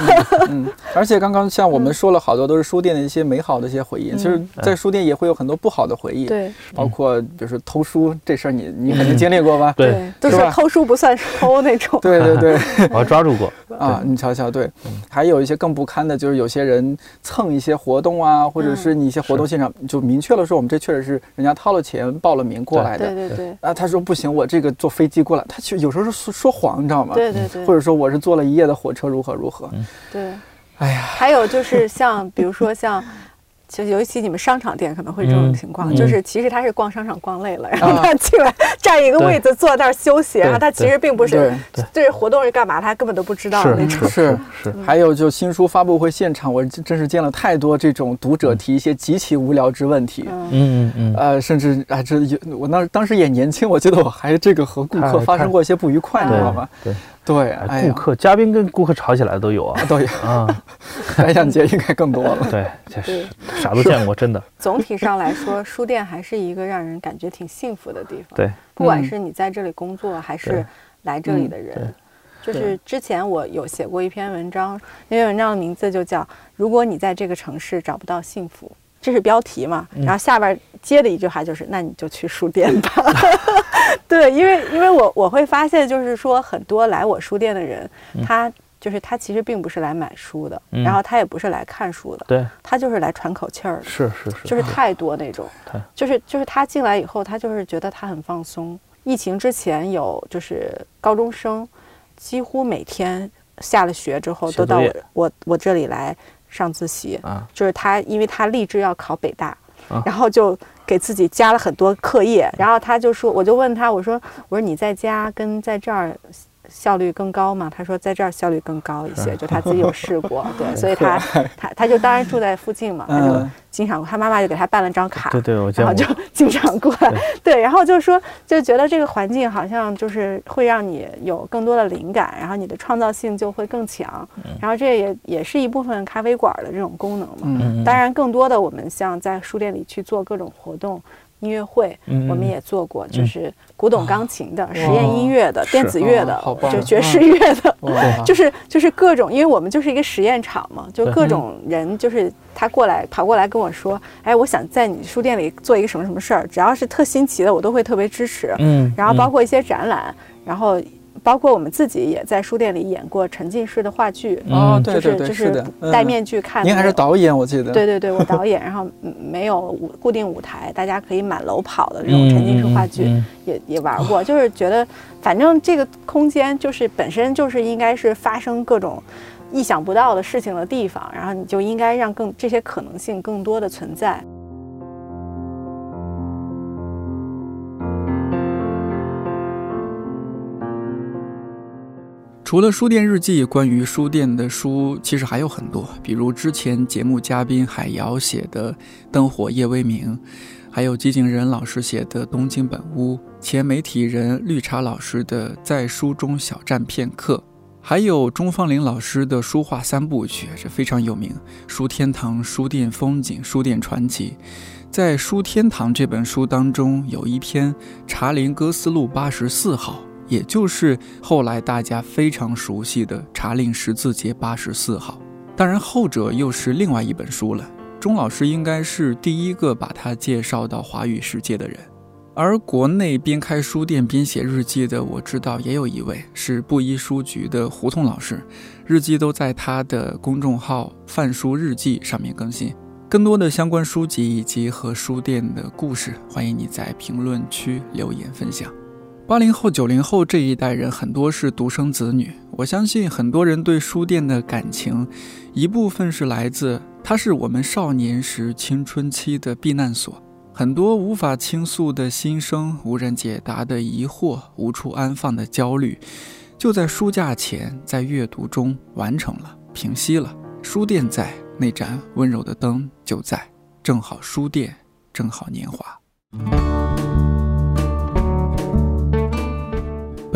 嗯，而且刚刚像我们说了好多都是书店的一些美好的一些回忆，其实，在书店也会有很多不好的回忆。对，包括就是偷书这事儿，你你肯定经历过吧？对，都是偷书不算偷那种。对对对，我抓住过 啊！你瞧瞧，对，还有一些更不堪的，就是有些人蹭一些活动啊，或者是你一些活动现场就明确了说，我们这确实是人家掏了钱报了名过来的。对对对。啊，他说不行，我这个坐飞机过来，他其实有时候是说说谎，你知道吗？对对对。或者说我是坐了一夜的火车。如何如何？对，哎呀，还有就是像，比如说像，就尤其你们商场店可能会这种情况，就是其实他是逛商场逛累了，然后他进来占一个位子坐那儿休息，然后他其实并不是这活动是干嘛，他根本都不知道那种。是是。还有就新书发布会现场，我真是见了太多这种读者提一些极其无聊之问题。嗯嗯嗯。呃，甚至啊，这我那当时也年轻，我记得我还这个和顾客发生过一些不愉快，你知道吗？对。对，顾客、嘉宾跟顾客吵起来都有啊，都有啊。白想节应该更多了。对，确实啥都见过，真的。总体上来说，书店还是一个让人感觉挺幸福的地方。对，不管是你在这里工作，还是来这里的人，就是之前我有写过一篇文章，那篇文章的名字就叫《如果你在这个城市找不到幸福》。这是标题嘛？然后下边接的一句话就是：“那你就去书店吧。”对，因为因为我我会发现，就是说很多来我书店的人，他就是他其实并不是来买书的，然后他也不是来看书的，对，他就是来喘口气儿的。是是是，就是太多那种，就是就是他进来以后，他就是觉得他很放松。疫情之前有就是高中生，几乎每天下了学之后都到我我我这里来。上自习啊，就是他，因为他立志要考北大，然后就给自己加了很多课业，然后他就说，我就问他，我说，我说你在家跟在这儿。效率更高嘛？他说在这儿效率更高一些，就他自己有试过，对，所以他他他就当然住在附近嘛，他就经常他妈妈就给他办了张卡，对对，然后就经常过来，对，然后就说就觉得这个环境好像就是会让你有更多的灵感，然后你的创造性就会更强，然后这也也是一部分咖啡馆的这种功能嘛。当然，更多的我们像在书店里去做各种活动。音乐会我们也做过，就是古董钢琴的、实验音乐的、电子乐的，就爵士乐的，就是就是各种，因为我们就是一个实验场嘛，就各种人，就是他过来跑过来跟我说，哎，我想在你书店里做一个什么什么事儿，只要是特新奇的，我都会特别支持。嗯，然后包括一些展览，然后。包括我们自己也在书店里演过沉浸式的话剧，哦，对对对，就是戴面具看。您还是导演，我记得。对对对，我导演，然后没有舞固定舞台，大家可以满楼跑的这种沉浸式话剧，也也玩过。就是觉得，反正这个空间就是本身就是应该是发生各种意想不到的事情的地方，然后你就应该让更这些可能性更多的存在。除了书店日记，关于书店的书其实还有很多，比如之前节目嘉宾海瑶写的《灯火夜未明》，还有寂静人老师写的《东京本屋》，前媒体人绿茶老师的《在书中小站片刻》，还有钟芳玲老师的书画三部曲，这非常有名，《书天堂》《书店风景》《书店传奇》。在《书天堂》这本书当中，有一篇《茶陵歌思路八十四号》。也就是后来大家非常熟悉的《茶令十字节八十四号》，当然后者又是另外一本书了。钟老师应该是第一个把它介绍到华语世界的人，而国内边开书店边写日记的，我知道也有一位是布衣书局的胡同老师，日记都在他的公众号“泛书日记”上面更新。更多的相关书籍以及和书店的故事，欢迎你在评论区留言分享。八零后、九零后这一代人很多是独生子女，我相信很多人对书店的感情，一部分是来自它是我们少年时青春期的避难所，很多无法倾诉的心声、无人解答的疑惑、无处安放的焦虑，就在书架前，在阅读中完成了、平息了。书店在，那盏温柔的灯就在，正好书店，正好年华。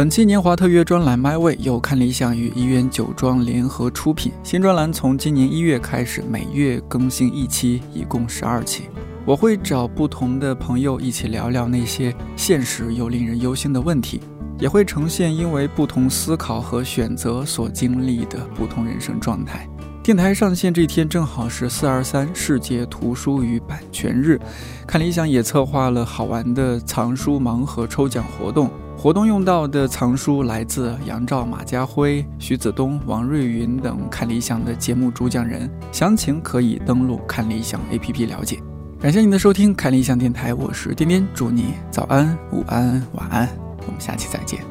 本期年华特约专栏《My Way》由看理想与医院酒庄联合出品。新专栏从今年一月开始，每月更新一期，一共十二期。我会找不同的朋友一起聊聊那些现实又令人忧心的问题，也会呈现因为不同思考和选择所经历的不同人生状态。电台上线这天正好是四二三世界图书与版权日，看理想也策划了好玩的藏书盲盒抽奖活动。活动用到的藏书来自杨照、马家辉、徐子东、王瑞云等看理想的节目主讲人，详情可以登录看理想 APP 了解。感谢您的收听，看理想电台，我是颠颠，祝你早安、午安、晚安，我们下期再见。